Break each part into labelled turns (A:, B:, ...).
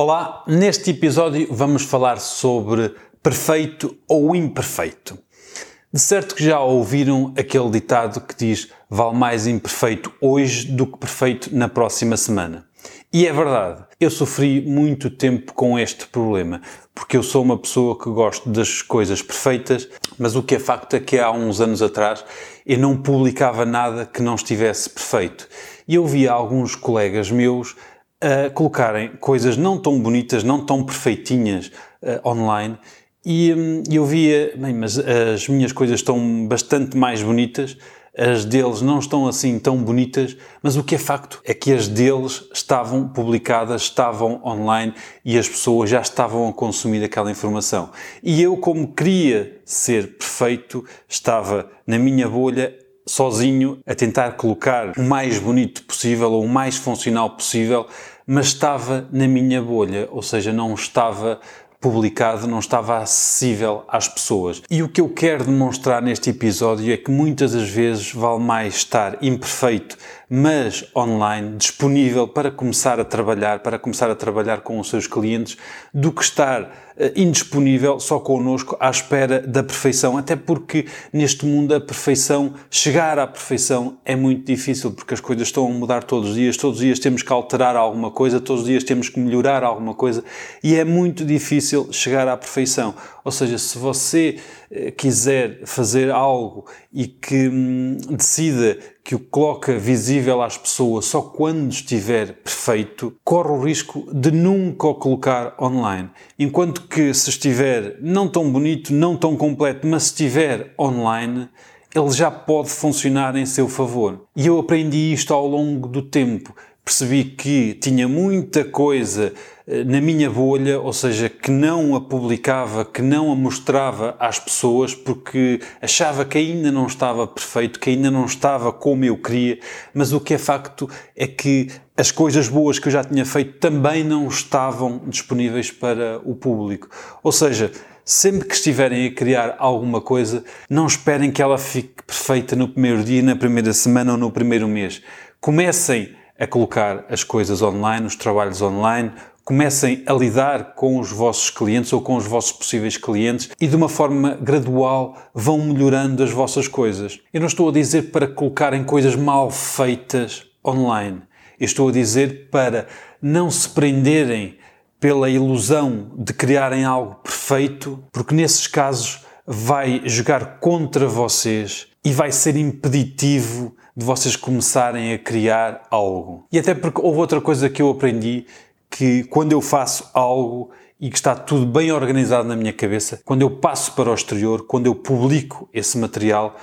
A: Olá, neste episódio vamos falar sobre perfeito ou imperfeito. De certo que já ouviram aquele ditado que diz vale mais imperfeito hoje do que perfeito na próxima semana. E é verdade, eu sofri muito tempo com este problema, porque eu sou uma pessoa que gosto das coisas perfeitas, mas o que é facto é que há uns anos atrás eu não publicava nada que não estivesse perfeito. E eu via alguns colegas meus a colocarem coisas não tão bonitas, não tão perfeitinhas uh, online e hum, eu via, bem, mas as minhas coisas estão bastante mais bonitas, as deles não estão assim tão bonitas, mas o que é facto é que as deles estavam publicadas, estavam online e as pessoas já estavam a consumir aquela informação. E eu, como queria ser perfeito, estava na minha bolha sozinho a tentar colocar o mais bonito possível ou o mais funcional possível, mas estava na minha bolha, ou seja, não estava publicado, não estava acessível às pessoas. E o que eu quero demonstrar neste episódio é que muitas das vezes vale mais estar imperfeito, mas online, disponível para começar a trabalhar, para começar a trabalhar com os seus clientes, do que estar indisponível só connosco à espera da perfeição. Até porque neste mundo a perfeição, chegar à perfeição é muito difícil porque as coisas estão a mudar todos os dias, todos os dias temos que alterar alguma coisa, todos os dias temos que melhorar alguma coisa e é muito difícil chegar à perfeição. Ou seja, se você eh, quiser fazer algo e que hum, decida que o coloca visível às pessoas só quando estiver perfeito, corre o risco de nunca o colocar online. Enquanto que se estiver não tão bonito, não tão completo, mas se estiver online, ele já pode funcionar em seu favor. E eu aprendi isto ao longo do tempo percebi que tinha muita coisa eh, na minha bolha, ou seja, que não a publicava, que não a mostrava às pessoas porque achava que ainda não estava perfeito, que ainda não estava como eu queria, mas o que é facto é que as coisas boas que eu já tinha feito também não estavam disponíveis para o público. Ou seja, sempre que estiverem a criar alguma coisa, não esperem que ela fique perfeita no primeiro dia, na primeira semana ou no primeiro mês. Comecem a colocar as coisas online, os trabalhos online, comecem a lidar com os vossos clientes ou com os vossos possíveis clientes e de uma forma gradual vão melhorando as vossas coisas. Eu não estou a dizer para colocarem coisas mal feitas online. Eu estou a dizer para não se prenderem pela ilusão de criarem algo perfeito, porque nesses casos vai jogar contra vocês e vai ser impeditivo de vocês começarem a criar algo. E até porque houve outra coisa que eu aprendi que quando eu faço algo e que está tudo bem organizado na minha cabeça, quando eu passo para o exterior, quando eu publico esse material,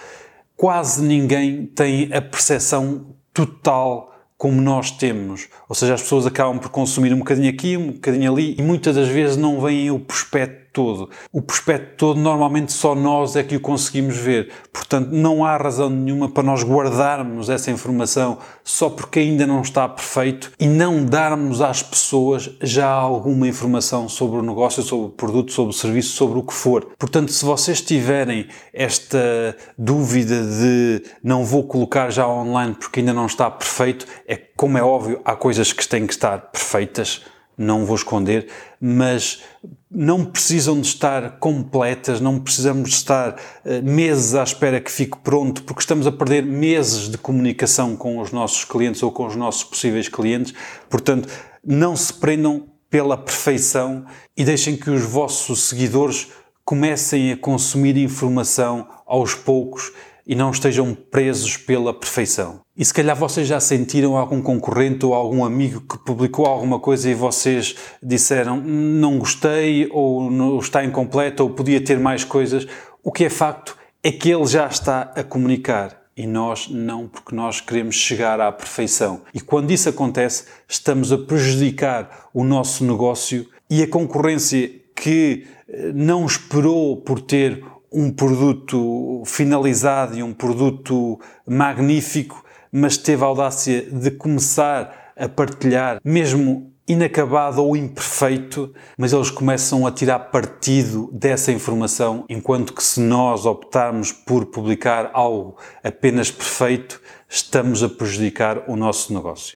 A: quase ninguém tem a percepção total como nós temos. Ou seja, as pessoas acabam por consumir um bocadinho aqui, um bocadinho ali e muitas das vezes não veem o prospecto todo. O prospecto todo, normalmente só nós é que o conseguimos ver. Portanto, não há razão nenhuma para nós guardarmos essa informação só porque ainda não está perfeito e não darmos às pessoas já alguma informação sobre o negócio, sobre o produto, sobre o serviço, sobre o que for. Portanto, se vocês tiverem esta dúvida de não vou colocar já online porque ainda não está perfeito, é como é óbvio, há coisas que têm que estar perfeitas não vou esconder, mas não precisam de estar completas, não precisamos de estar uh, meses à espera que fique pronto, porque estamos a perder meses de comunicação com os nossos clientes ou com os nossos possíveis clientes. Portanto, não se prendam pela perfeição e deixem que os vossos seguidores comecem a consumir informação aos poucos e não estejam presos pela perfeição. E se calhar vocês já sentiram algum concorrente ou algum amigo que publicou alguma coisa e vocês disseram não gostei ou não está incompleto ou podia ter mais coisas. O que é facto é que ele já está a comunicar e nós não, porque nós queremos chegar à perfeição. E quando isso acontece, estamos a prejudicar o nosso negócio e a concorrência que eh, não esperou por ter um produto finalizado e um produto magnífico, mas teve a audácia de começar a partilhar, mesmo inacabado ou imperfeito, mas eles começam a tirar partido dessa informação, enquanto que se nós optarmos por publicar algo apenas perfeito, estamos a prejudicar o nosso negócio.